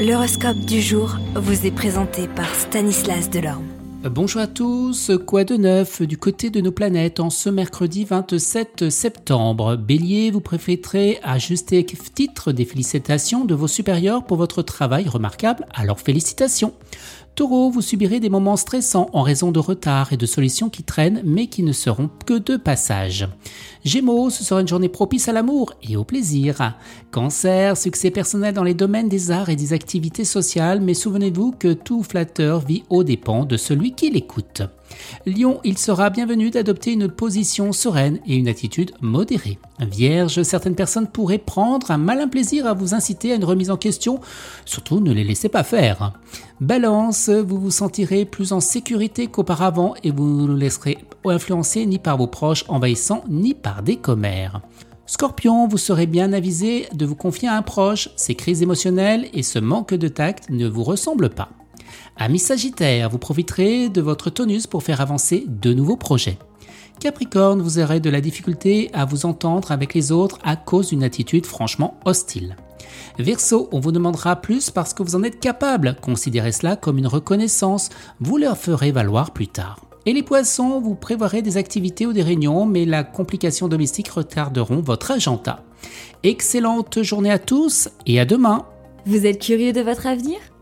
L'horoscope du jour vous est présenté par Stanislas Delorme. Bonjour à tous, quoi de neuf du côté de nos planètes en ce mercredi 27 septembre? Bélier, vous préférez ajuster titre des félicitations de vos supérieurs pour votre travail remarquable, alors félicitations Taureau, vous subirez des moments stressants en raison de retard et de solutions qui traînent mais qui ne seront que de passage. Gémeaux, ce sera une journée propice à l'amour et au plaisir. Cancer, succès personnel dans les domaines des arts et des activités sociales, mais souvenez-vous que tout flatteur vit aux dépens de celui qui l'écoute. Lion, il sera bienvenu d'adopter une position sereine et une attitude modérée. Vierge, certaines personnes pourraient prendre un malin plaisir à vous inciter à une remise en question, surtout ne les laissez pas faire. Balance, vous vous sentirez plus en sécurité qu'auparavant et vous ne laisserez influencer ni par vos proches envahissants ni par des commères. Scorpion, vous serez bien avisé de vous confier à un proche, ces crises émotionnelles et ce manque de tact ne vous ressemblent pas. Ami Sagittaire, vous profiterez de votre tonus pour faire avancer de nouveaux projets. Capricorne, vous aurez de la difficulté à vous entendre avec les autres à cause d'une attitude franchement hostile. Verseau, on vous demandera plus parce que vous en êtes capable. Considérez cela comme une reconnaissance. Vous leur ferez valoir plus tard. Et les poissons, vous prévoirez des activités ou des réunions, mais la complication domestique retarderont votre agenda. Excellente journée à tous et à demain. Vous êtes curieux de votre avenir?